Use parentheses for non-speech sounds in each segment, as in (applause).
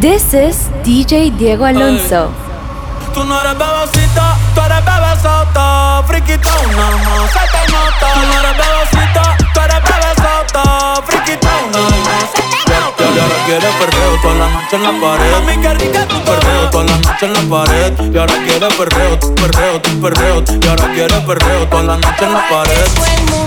This is DJ Diego Alonso. Tú no eres bebecita, tú eres bebesota, friquita una más, se te nota. Tú no eres bebecita, tú eres bebesota, friquita una más. Y ahora quiere perreo toda la noche en la pared. Mami, qué rica tu perreo toda la noche en la pared. Y ahora quiere perreo, perreo, perreo. Y ahora quiere perreo toda la noche en la pared.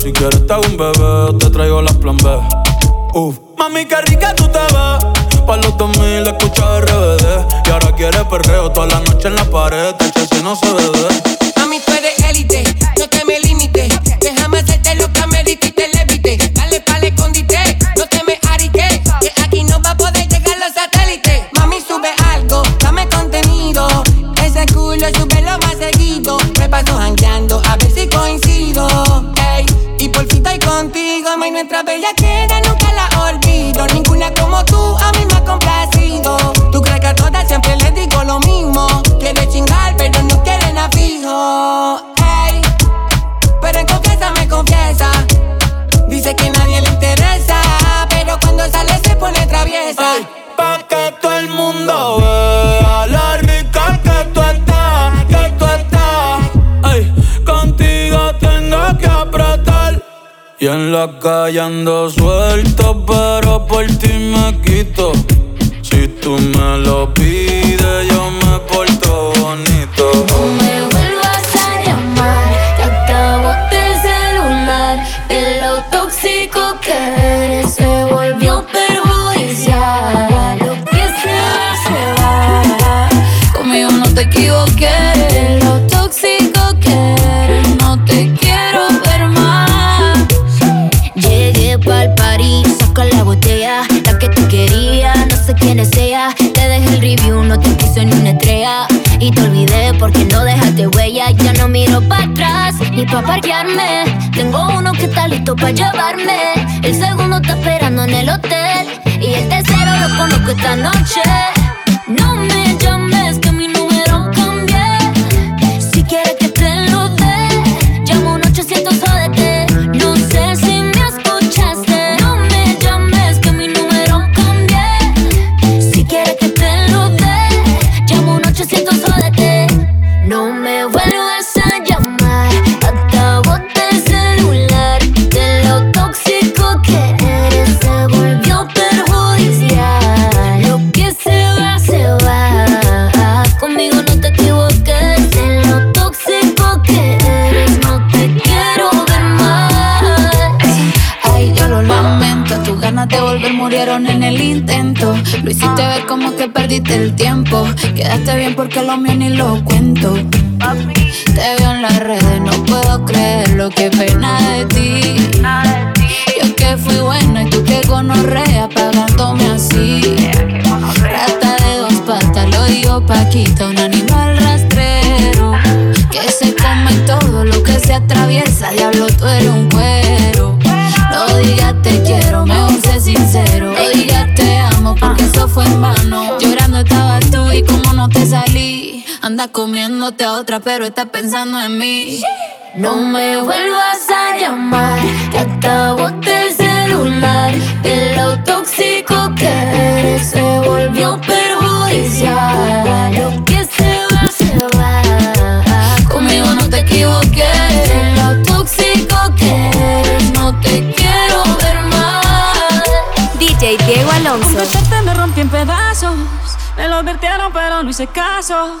Si quieres te hago un bebé, te traigo la plan B, Uf. Mami, qué rica tú te ves. Pa' los 2000 escucha RBD. Y ahora quieres perreo toda la noche en la pared. Te si no se ve. Mami, tú eres élite, no te me limites. Déjame en la calle ando suelto, pero por ti me quito. Si tú me lo pides, ni pa' parquearme. Tengo uno que está listo para llevarme. El segundo está esperando en el hotel. Y el tercero lo conozco esta noche. Lo hiciste ver como que perdiste el tiempo. Quedaste bien porque lo mío ni lo cuento. Te veo en las redes, no puedo creerlo. Qué pena de ti. Yo que fui buena y tú que gonorrea pagándome así. Rata de dos patas, lo digo Paquita, comiéndote a otra, pero estás pensando en mí. No me vuelvas a llamar, que boté el celular. De lo tóxico que eres se volvió perjudicial. Lo que se va, se va. Conmigo no te equivoques. De lo tóxico que eres, no te quiero ver más. DJ Diego Con Alonso. besarte me rompí en pedazos. Me lo advirtieron, pero no hice caso.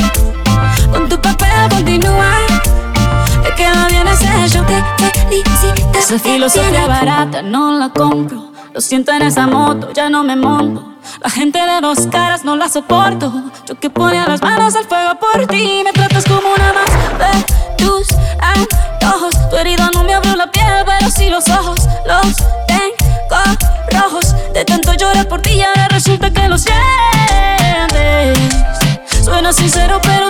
Continúa. Te queda bien ese show. Te felicito. Esa filosofía barata no la compro. Lo siento en esa moto, ya no me monto. La gente de dos caras no la soporto. Yo que ponía las manos al fuego por ti. Me tratas como una más de tus antojos. Tu herida no me abrió la piel, pero sí los ojos. Los tengo rojos. De tanto llorar por ti, y ahora resulta que lo sientes. Suena sincero, pero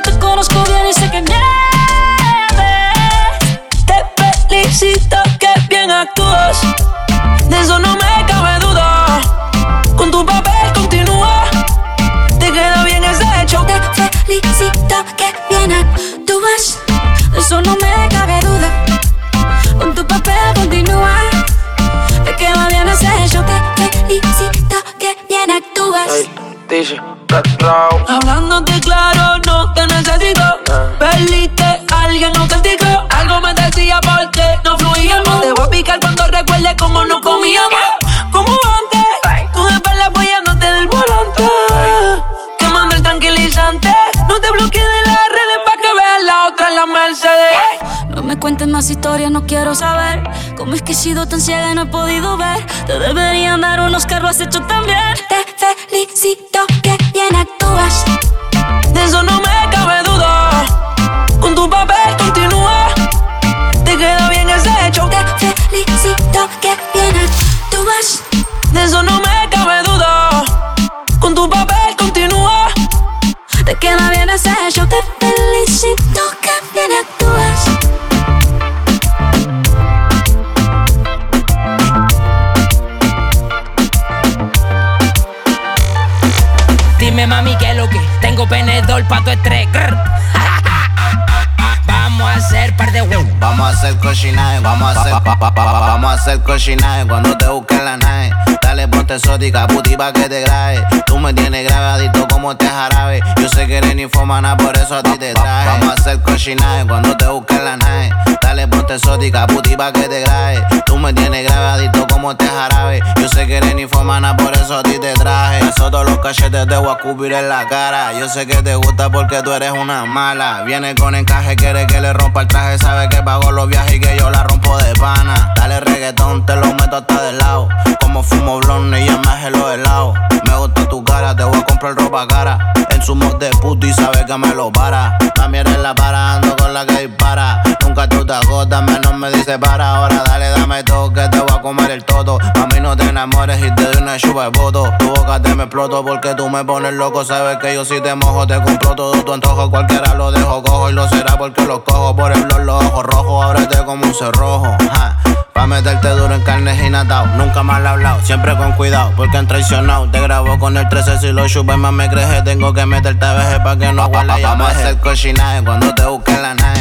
Dice, Hablándote claro, no te necesito. Perdiste a alguien auténtico. Algo me decía porque no fluíamos. Te voy a picar cuando recuerde cómo no comíamos. Como antes, tú de espalda apoyándote del volante. Quemando el tranquilizante. No te bloquees de las redes para que veas la otra en la Mercedes. No me cuentes más historias, no quiero saber cómo es que he sido tan ciega y no he podido ver. Te deberían dar unos lo has hecho también. Te felicito que bien actúas. De eso no me cabe duda. Con tu papel continúa. Te queda bien ese hecho. Te felicito que bien actúas. De eso no me cabe duda. Con tu papel continúa. Te queda bien ese show. Te felicito estrés. (laughs) Vamos a hacer par de huevos. Vamos a hacer cochinaje, vamos a hacer vamos a hacer cochinaje cuando te busquen la nave. Dale ponte exótica, puti pa' que te grabe. Tú me tienes grabadito como te jarabe. Yo sé que eres ninfomana, por eso a ti te traje. Vamos a hacer cochinaje cuando te busquen la nave. Dale ponte exótica, puti pa' que te grabe. Tú me tienes grabadito como te jarabe. Yo sé que eres ninfomana, por eso a ti te traje. Eso todos los cachetes te voy a cubrir en la cara. Yo sé que te gusta porque tú eres una mala. Viene con encaje, quiere que le rompa el traje. Sabe que pago los viajes y que yo la rompo de pana. Dale reggaetón, te lo meto hasta del lado. Como fumo blonde y ya me los helados. Me gusta tu cara, te voy a comprar ropa cara. En su mod de puto y sabe que me lo para. También eres la para, ando con la que dispara. Nunca tú te agotas, menos me dice para. Ahora dale, dame todo, que te voy a comer el todo. A mí no te enamores y te doy una chupa de voto. Tu boca te me exploto porque tú me pones loco. Sabes que yo si te mojo, te compro todo tu antojo. Cualquiera lo dejo cojo y lo será porque lo cojo. Por el blog, los ojos rojos, ábrete como un cerrojo. Ja. Pa' meterte duro en carne y natao. Nunca mal hablado, siempre con cuidado, porque han traicionado. Te grabo con el 13 si lo chupes más me creje. Tengo que meterte a veces pa' que no y Vamos a hacer cochinaje cuando te busquen la nave.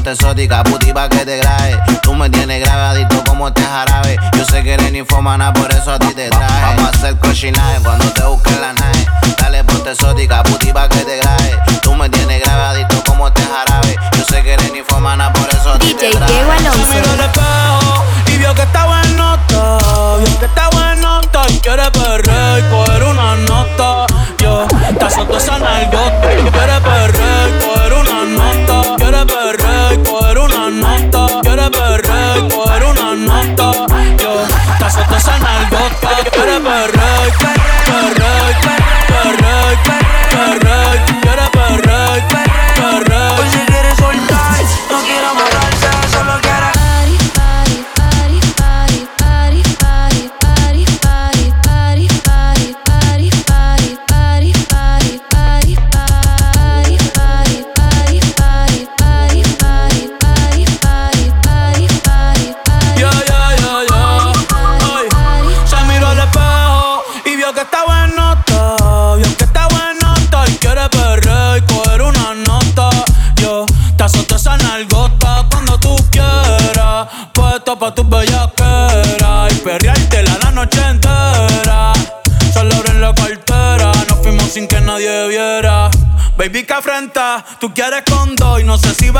Dale ponte exótica, puti pa' que te grabe. Tú me tienes grabadito como te jarabe. Yo sé que eres ninfomana, por eso a ti te traje. Vamos a hacer cochinaje cuando te busquen la nave. Dale ponte exótica, puti pa' que te grabe. Tú me tienes grabadito como te jarabe. Yo sé que eres ninfomana, por eso a ti te DJ traje. Diego Se miró al Alonso. espejo y vio que estaba en nota. Vio que estaba en nota y quiere perder y coger una nota. Yo, está solto esa nalgota. Quiere perder tú quieres con dos y no sé si va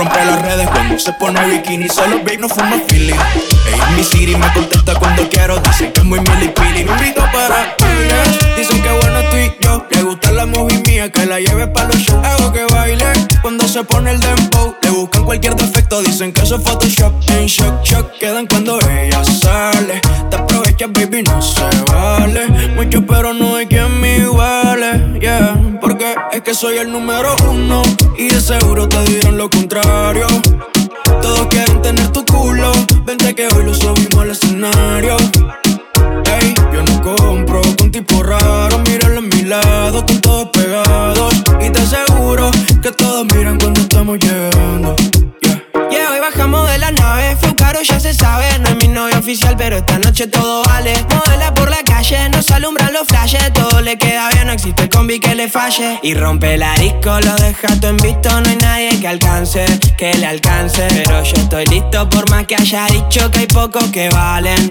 rompe las redes cuando se pone bikini, solo babe no fuma Philly. Ella es mi city, me contesta cuando quiero, dicen que es muy milipili, no invito para bailes, dicen que bueno tú y yo, le gusta la movie mía, que la lleve pa' los shows, hago que baile, cuando se pone el dembow, le buscan cualquier defecto, dicen que eso es Photoshop, en shock, shock, quedan cuando ella sale, te aprovechas baby, no se vale, mucho pero no hay quien me que soy el número uno, y de seguro te dirán lo contrario, todos quieren tener tu culo. Vente que hoy lo subimos al escenario. Ey, yo no compro con tipo raro. Míralo a mi lado, están todos pegados. Y te aseguro que todos miran cuando estamos llegando. Ya se sabe. No es mi novio oficial, pero esta noche todo vale. Modela por la calle, nos alumbran los flashes. Todo le queda bien, no existe combi que le falle. Y rompe la disco, lo deja todo en visto. No hay nadie que alcance, que le alcance. Pero yo estoy listo, por más que haya dicho que hay pocos que valen.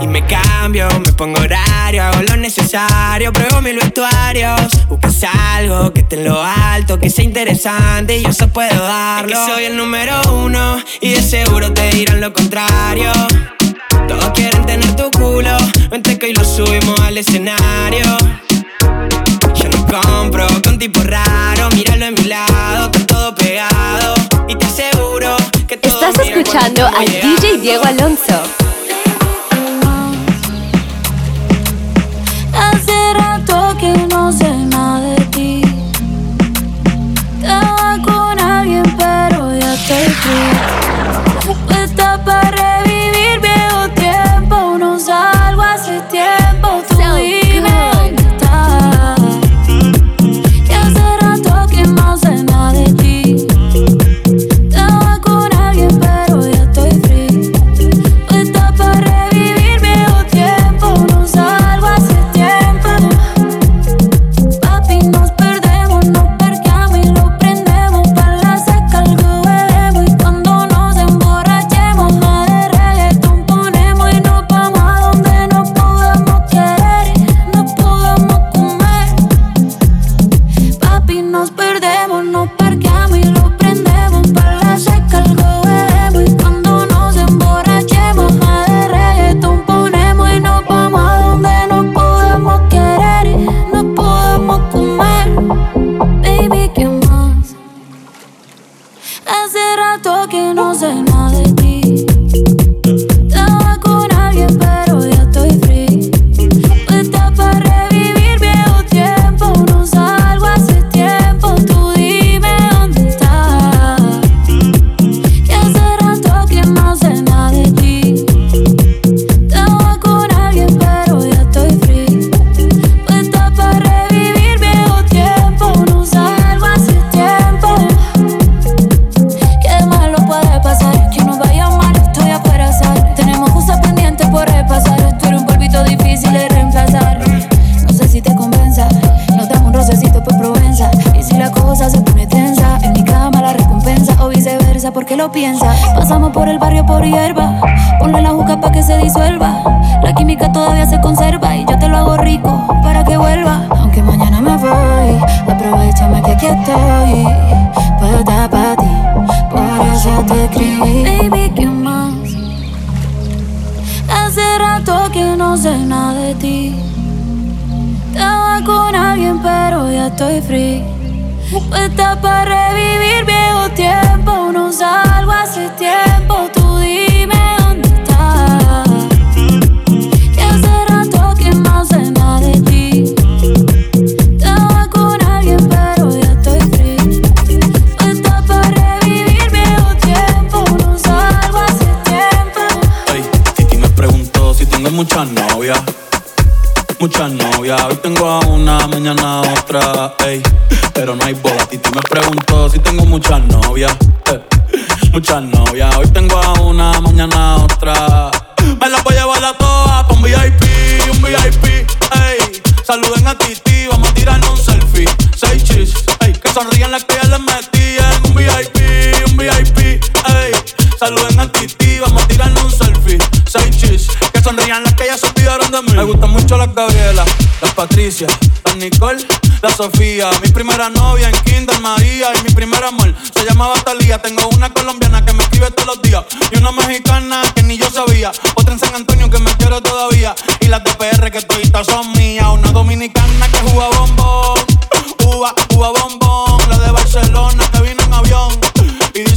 Y me cambio, me pongo horario, hago lo necesario, pruebo mil vestuarios. Buscas algo que esté en lo alto, que sea interesante y yo se puedo darlo. Es que soy el número uno y de seguro te dirán lo contrario. Todos quieren tener tu culo, vente que hoy lo subimos al escenario. Yo no compro con tipo raro, míralo a mi lado, está todo pegado. Y te aseguro que todos Estás escuchando al DJ. Diego Alonso. Hace rato que no sé nada Me gustan mucho las Gabriela, las Patricia, las Nicole, la Sofía. Mi primera novia en Kinder María y mi primer amor se llamaba Talía. Tengo una colombiana que me escribe todos los días y una mexicana que ni yo sabía. Otra en San Antonio que me quiere todavía y las de PR que todavía son mías. Una dominicana que juega bombón, uva, uva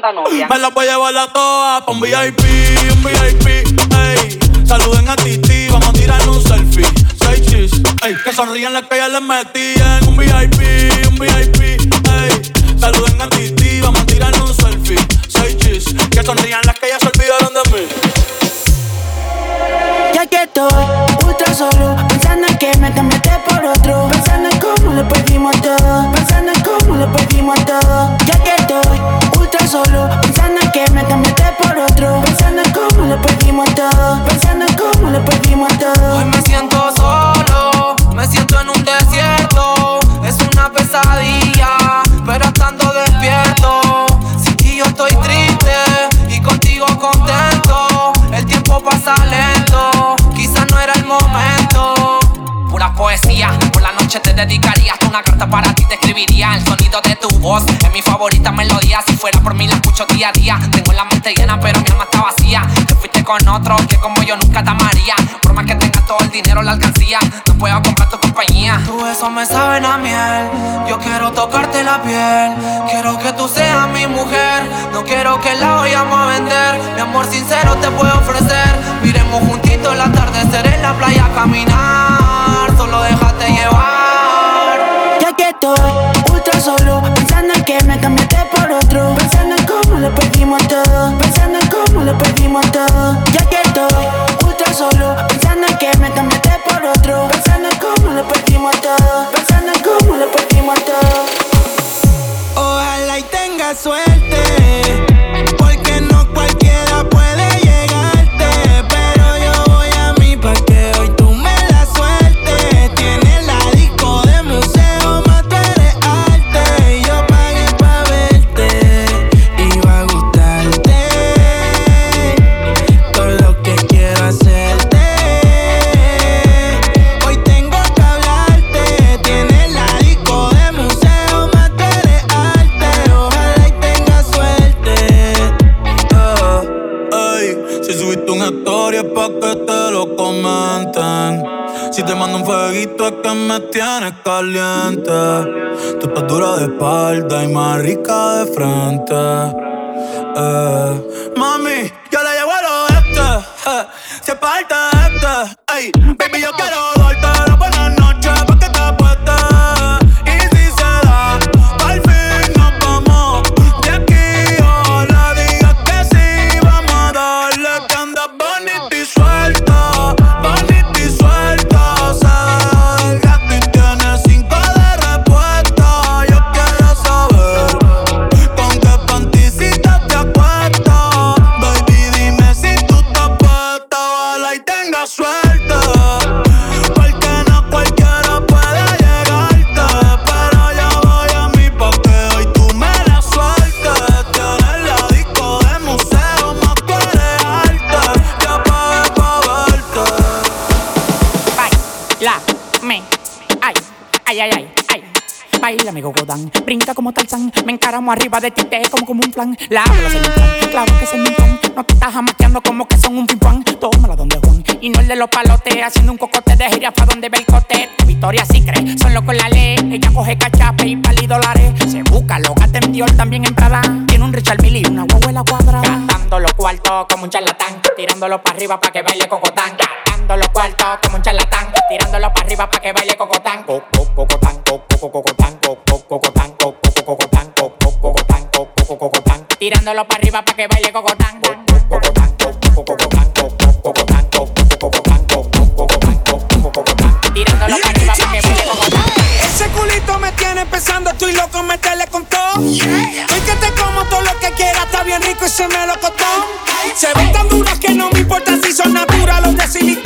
Tanta novia? Me las voy a llevar a todas pa' un VIP, un VIP, ey. Saluden a Titi, vamos a tirar un selfie. Seis chis, ey. Que sonrían las que ya les metían. Un VIP, un VIP, ey. Saluden a Titi, vamos a tirar un selfie. Seis chis, que sonrían las que ya se olvidaron de mí. Ya que estoy ultra solo, pensando en que me todo. Pensando en cómo lo perdimos todo. Hoy me siento solo, me siento en un desierto. Es una pesadilla, pero estando despierto. Sin ti yo estoy triste y contigo contento. El tiempo pasa lento, quizás no era el momento. Pura poesía, por la noche te dedicaría hasta una carta para ti te escribiría el sonido de tu voz es mi favorita melodía si fuera por mí la escucho día a día tengo la mente llena pero mi alma está vacía con otro que como yo nunca te amaría por más que tengas todo el dinero la alcancía no puedo comprar tu compañía Tu besos me saben a miel. Yo quiero tocarte la piel. Quiero que tú seas mi mujer. No quiero que la vayamos a vender. Mi amor sincero te puedo ofrecer. Miremos juntitos el atardecer en la playa a caminar. Solo déjate llevar. Ya que estoy ultra solo, pensando en que me cambiaste por otro. Pensando en cómo lo perdimos todo. Lo perdimos todo. Ya que estoy ultra solo, pensando en que me cambiaste por otro. Pensando en cómo lo perdimos todo. Pensando en cómo lo perdimos todo. Ojalá y tenga suerte, caliente. Tú estás dura de espalda y más rica de frente. Eh, Mami, yo la llevo al oeste. Eh, si es parte este. Baby, yo quiero Arriba de ti, te como como un flan. La bola se me claro que se me No te estás jamaqueando como que son un pimpán Tómala donde Juan, y no el de los palotes Haciendo un cocote de jirafa donde ve el cote. Victoria sí cree, son locos la ley. Ella coge cachape y pali dólares Se busca, lo gata en Dior, también en Prada. Tiene un Richard Mille y una huevuela cuadrada Gastando los cuartos como un charlatán Tirándolo para arriba pa' que baile cocotán Gastando los cuartos como un charlatán Tirándolo para arriba pa' que baile Cocotán, Tirándolo para arriba pa' que baile cocotán Tirándolo para arriba pa' que baile cocotán Ese culito me tiene pensando, estoy loco en meterle con todo. Soy que te como todo lo que quiera, está bien rico y se me lo costó. Se ven tan duras que no me importa si son naturales o de silicón.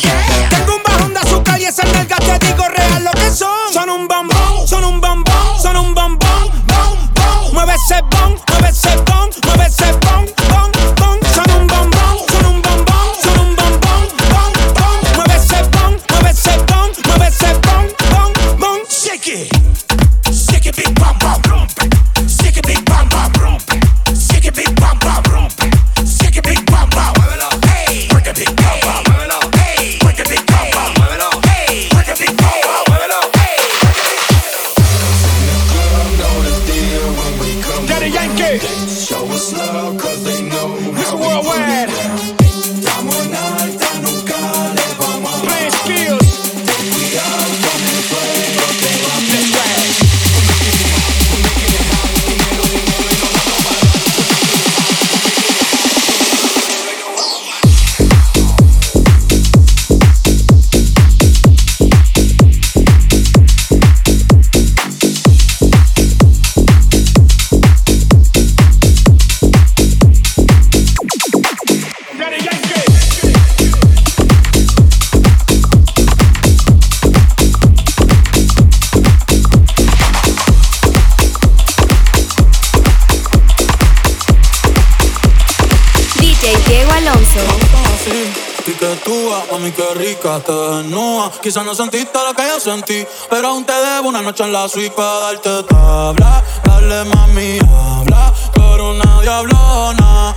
Y que tú, mami, qué rica te desnuda. Quizás no sentiste lo que yo sentí, pero aún te debo una noche en la suite para darte tabla. Dale, mami, habla, pero nadie habló nada.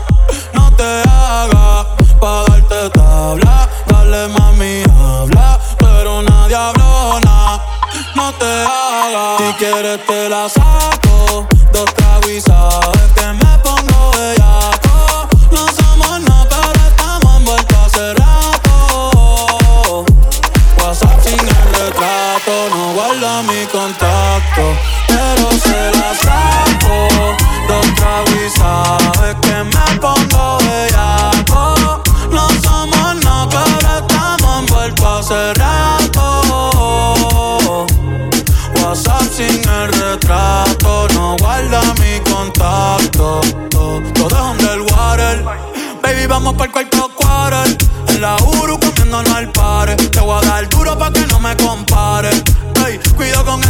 No te hagas para darte tabla. Dale, mami, habla, pero nadie habló nada. No te hagas. Si quieres te la saco, dos tragos y sabes que me pongo bellaco. No somos pero se la saco. Dos tragos que me pongo bellaco. No somos nada, pero estamos envueltos hace rato. WhatsApp sin el retrato, no guarda mi contacto. Todo es underwater. Baby, vamos para el cuarto quarter.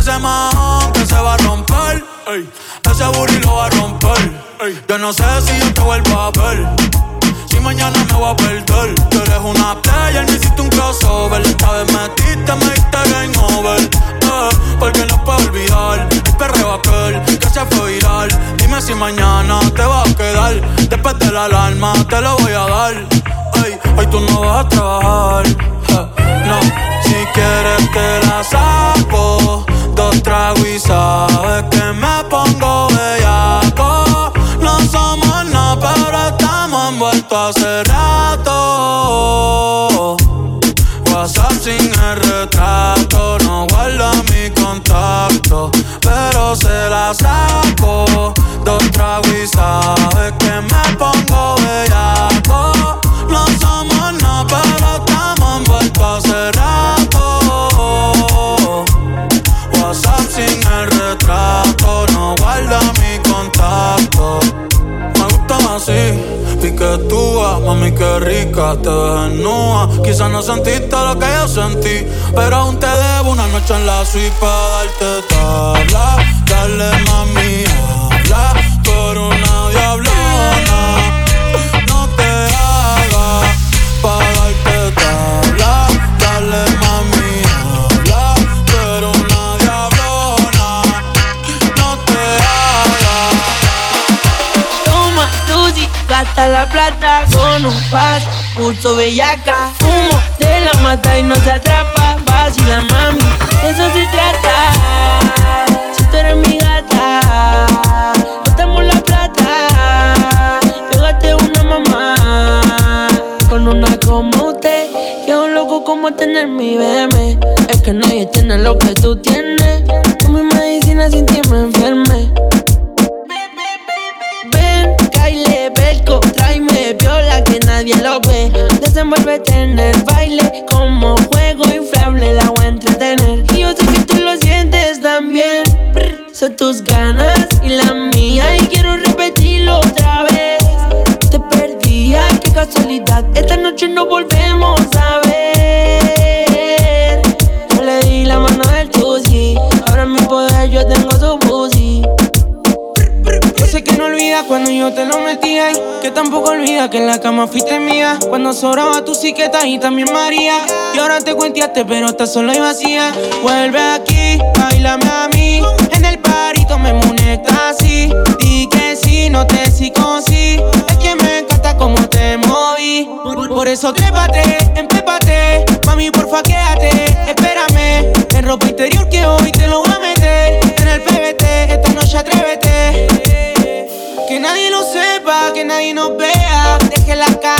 Ese man que se va a romper. Ey, ese booty lo va a romper. Ey, yo no sé si yo te vuelvo a ver. Si mañana me voy a perder. Tú eres una player, me hiciste un crossover. Esta vez metiste, me diste game over. Eh, Porque no puedo olvidar. El perreo aquel que se fue viral. Dime si mañana te vas a quedar. Después de la alarma te lo voy a dar. Ey, hoy tú no vas a trabajar. Eh, No, si quieres te la saco, dos tragos y sabes que me pongo bellaco. No somos nada, pero estamos envueltos hace rato. WhatsApp sin el retrato, no guarda mi contacto, pero se la saco. Dos tragos y sabes que me pongo bellaco. No somos nada, pero estamos envueltos hace rato. Mami que rica, te ves nua. Quizás no sentiste lo que yo sentí, pero aún te debo una noche en la suite para darte tabla. Dale mami, habla, la plata con un par, pulso bellaca. Humo de la mata y no se atrapa, vacila mami, eso se trata. Si tú eres mi gata, botamos la plata, pégate una mamá. Con una como usted, que es un loco como tener mi BM. Que en la cama fuiste mía. Cuando sobraba tu siqueta y también María. Y ahora te cuenteaste, pero estás sola y vacía. Vuelve aquí, bailame a mí. En el parito me muñeca así. Di que sí, no te psicosis. Es que me encanta cómo te moví. Por eso trépate, empépate. Mami, porfa, quédate, espérame. En ropa interior que hoy te lo voy a meter. En el PBT, esta noche atrévete. Que nadie lo sepa, que nadie nos vea. La calle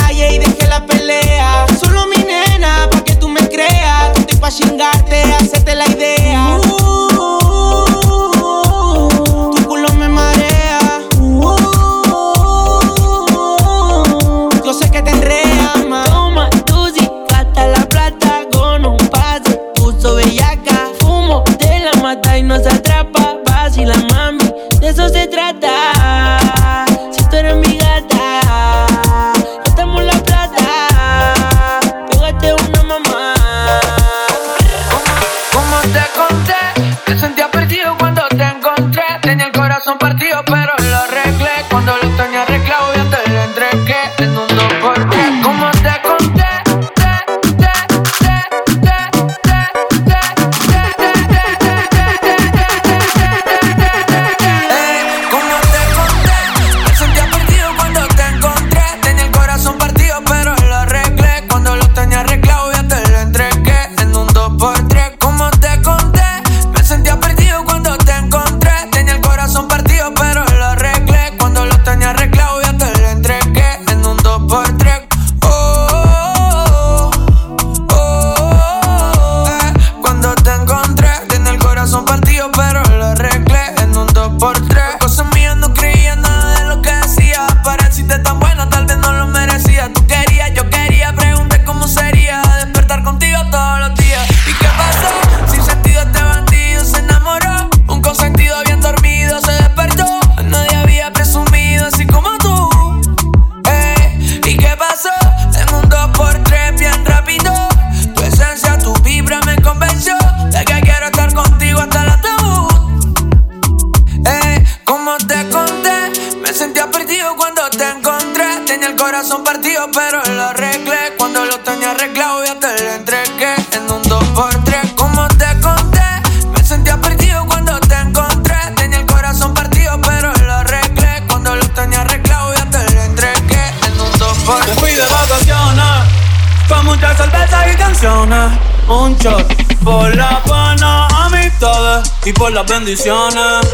y por las bendiciones.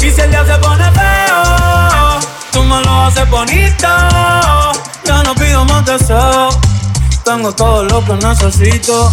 Y si el día se pone feo, tú me lo haces bonito. Ya no pido más deseo. Tengo todo lo que necesito.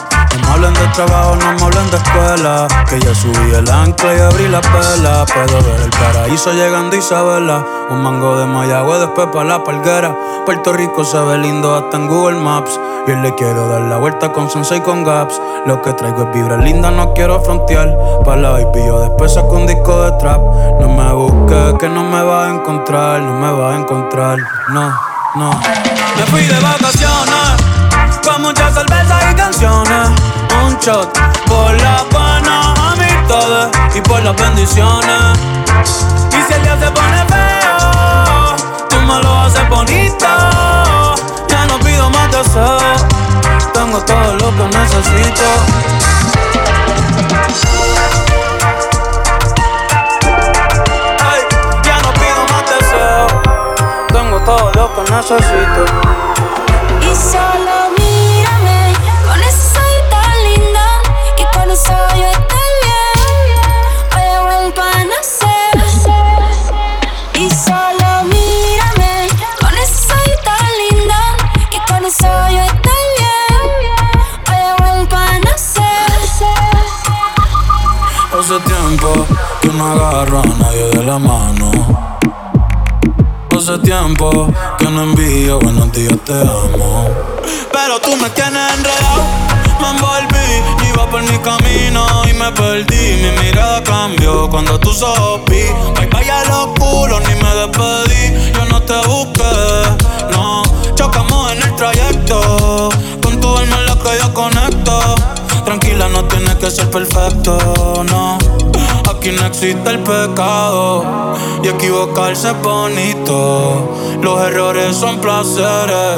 No me hablen de trabajo, no me hablen de escuela. Que ya subí el ancla y abrí la pela. Puedo ver el paraíso llegando Isabela. Un mango de Mayagüe, después para la palguera. Puerto Rico se ve lindo hasta en Google Maps. Y le quiero dar la vuelta con Sensei con Gaps. Lo que traigo es vibra linda, no quiero frontear. Para la baby, yo después saco un disco de trap. No me busques, que no me va a encontrar. No me va a encontrar, no, no. Me fui de vacaciones con muchas cervezas y canciones. Un shot por la buenas amistades y por las bendiciones. Y si el día se pone feo, tú me lo haces bonito. Ya no pido más deseos, tengo todo lo que necesito. ya no pido más deseos, tengo todo lo que necesito. Y solo que no agarro a nadie de la mano. Hace tiempo que no envío buenos días, te amo. Pero tú me tienes enredado, me envolví, iba por mi camino y me perdí. Mi mirada cambió cuando tú sopí. Bye bye a los culos, ni me despedí. Yo no te busqué, no. Chocamos en el trayecto, con tu alma en la que yo conecto. Tranquila, no tienes que ser perfecto, no. Aquí no existe el pecado y equivocarse es bonito. Los errores son placeres,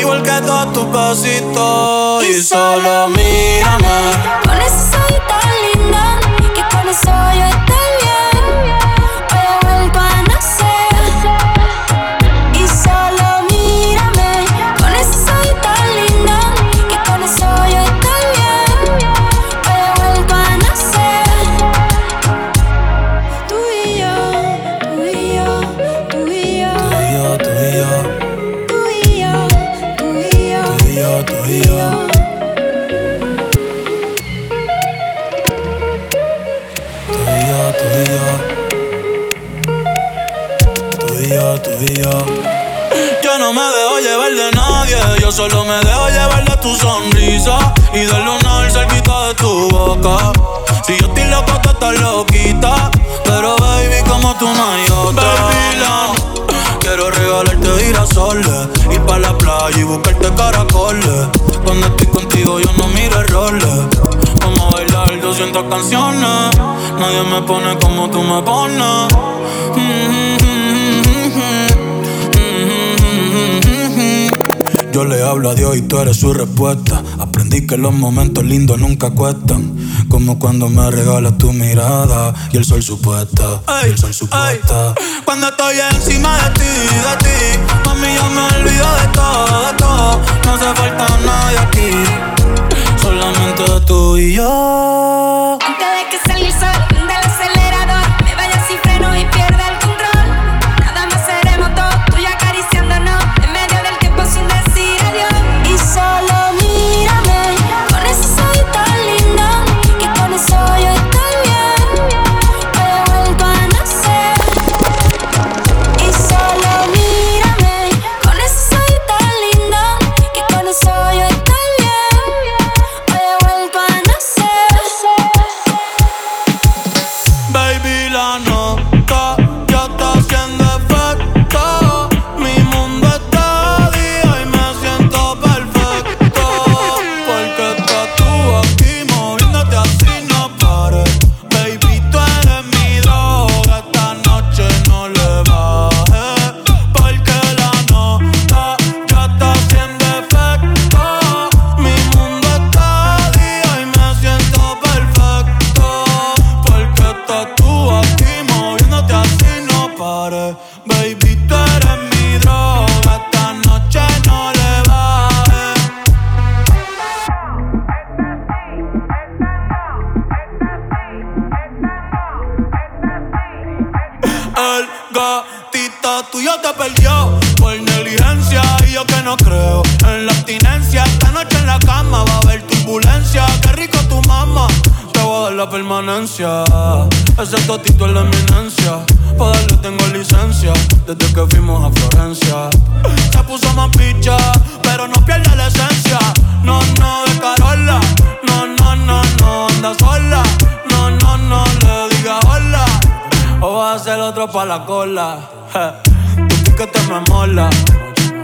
igual que todos tus besitos. Y solo mírame. Con eso soy tan linda que con eso yo estoy Yo no me dejo llevar de nadie, yo solo me dejo llevar de tu sonrisa y del lunar cerquita de tu boca. Si yo estoy loco, tú estás loquita, pero baby, como tú no hay otra. Baby, quiero regalarte girasoles, ir pa' la playa y buscarte caracoles. Cuando estoy contigo, yo no miro errores. Vamos a bailar 200 canciones, nadie me pone como tú me pones. Mm-hmm. Yo le hablo a Dios y tú eres su respuesta. Aprendí que los momentos lindos nunca cuestan. Como cuando me regalas tu mirada y el sol supuesta. y el sol supuesta. Cuando estoy encima de ti, de ti. Mami, yo me olvido de todo, de todo. No hace falta nadie aquí. Solamente tú y yo. otra pa' la cola. Tu que te me mola.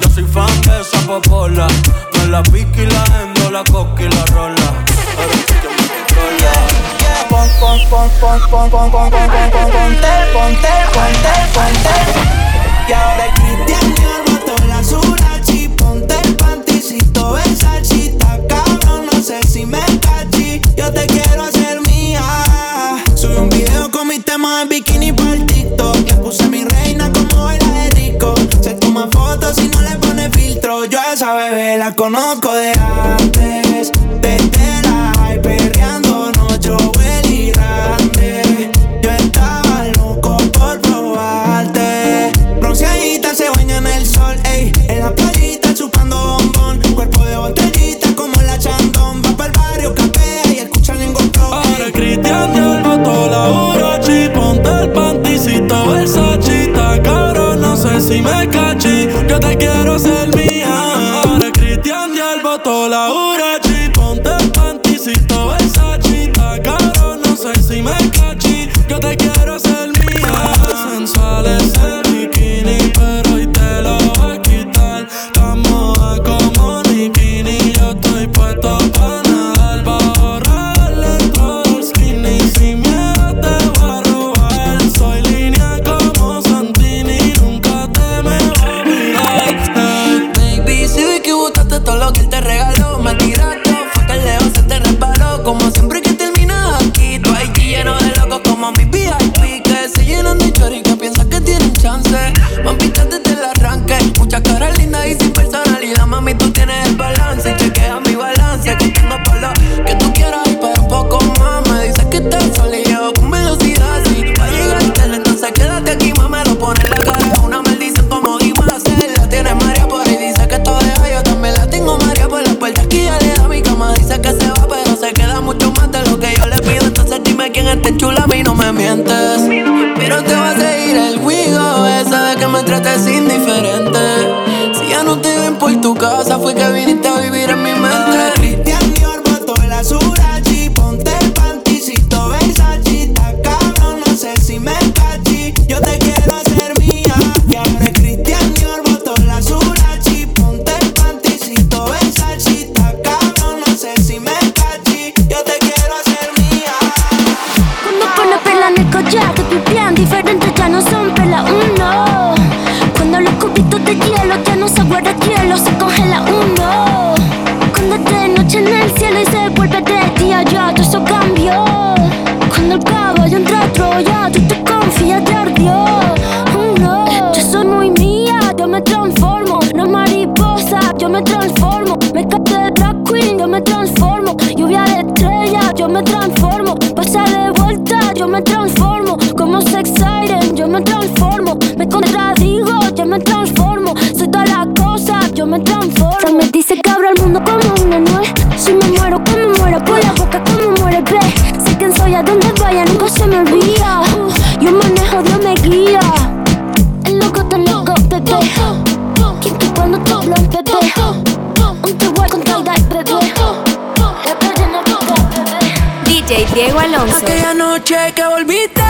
Yo soy fan de esa popola. Me la pica y la endo, la coca y la rola. Pon, pon, pon, pon, pon, pon, ponte, ponte, ponte, ponte. Y ahora el Cristian me armató la surachi. Ponte el panticito, besachita, cabrón, no sé si me cachi. Yo te quiero hacer mía. Subí un video con mi tema de bikini esa bebé la conozco de antes. Desde la high perreando, no yo y Randy. Yo estaba loco por probarte. Bronceadita se baña en el sol, ey. En la playita chupando bombón. Cuerpo de botellita como la chandón. Va el barrio, capea y escuchan en Ahora Cristian de Alba, toda la Urachi. Ponte el panticito, el sachita. Caro, no sé si me cachí. Yo te quiero ser la U. noche que volviste,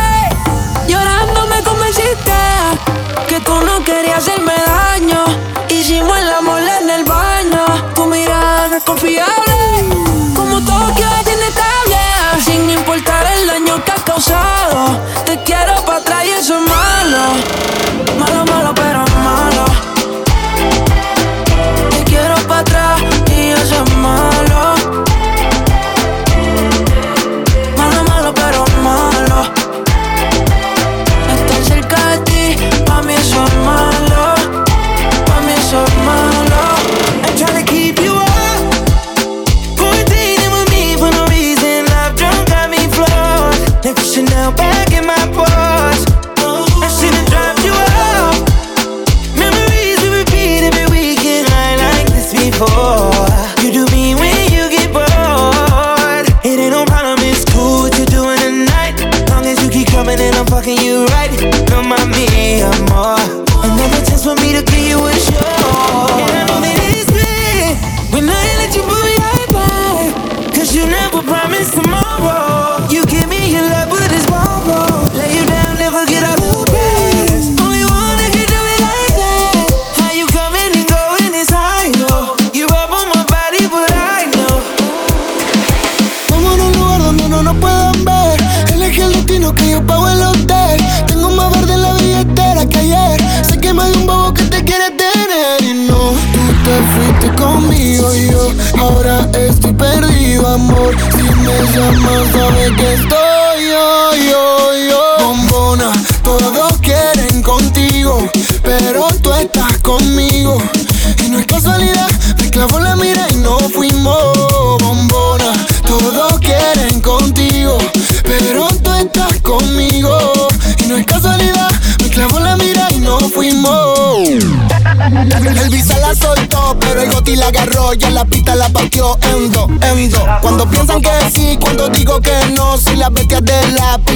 llorando me convenciste que tú no querías ser piensan que sí, cuando digo que no. Si la bestia de lápiz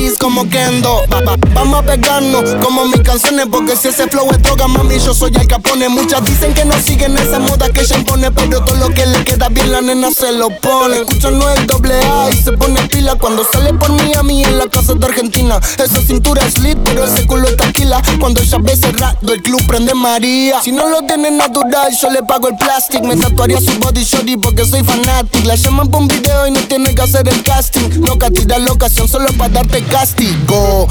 Vamos a pegarnos como mis canciones. Porque si ese flow es droga, mami, yo soy el capone. Muchas dicen que no siguen esa moda que ella impone. Pero todo lo que le queda bien, la nena se lo pone. Escuchan no el doble A y se pone pila. Cuando sale por mí a mí en la casa de Argentina. Esa cintura es lit, pero ese culo es taquila. Cuando ella ve cerrado, el club prende María. Si no lo tiene natural, yo le pago el plástico. Me tatuaría su body shorty porque soy fanático. La llaman por un video y no tiene que hacer el casting. Loca, tira la ocasión solo para darte castigo. Go,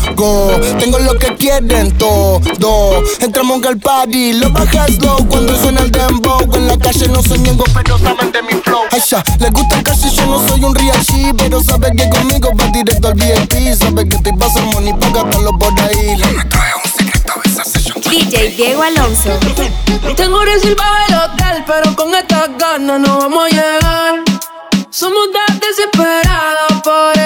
tengo lo que quieren todo. Entramos al party, lo bajas low cuando suena el dembow. En la calle no soy ñengo, pero saben de mi flow. Ay, ya, le gusta y yo no soy un real G, pero sabe que conmigo va directo al VIP. Sabe que te pasa money para gastarlo por ahí. Le trae un secreto de esa session. DJ Diego Alonso. (laughs) Tengo reservado el hotel, pero con estas ganas no vamos a llegar. Somos tan desesperados por